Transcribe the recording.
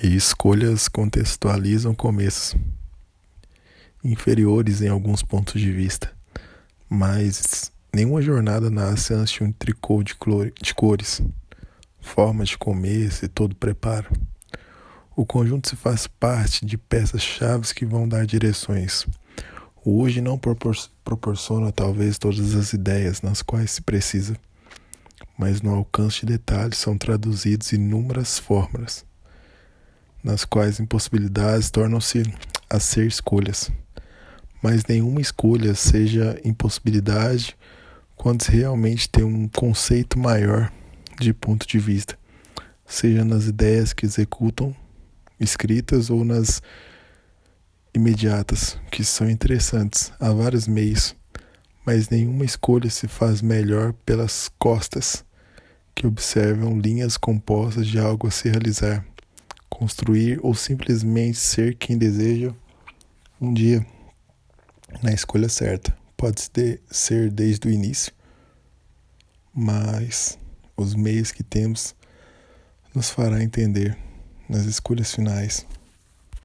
E escolhas contextualizam começos inferiores em alguns pontos de vista, mas nenhuma jornada nasce antes de um tricô de, de cores, formas de começo e todo preparo. O conjunto se faz parte de peças-chave que vão dar direções. O hoje não propor proporciona talvez todas as ideias nas quais se precisa, mas no alcance de detalhes são traduzidos inúmeras fórmulas, nas quais impossibilidades tornam-se a ser escolhas. Mas nenhuma escolha seja impossibilidade quando se realmente tem um conceito maior de ponto de vista, seja nas ideias que executam escritas ou nas imediatas, que são interessantes. Há vários meios, mas nenhuma escolha se faz melhor pelas costas, que observam linhas compostas de algo a se realizar, construir ou simplesmente ser quem deseja um dia na escolha certa. Pode ser desde o início, mas os meios que temos nos fará entender nas escolhas finais.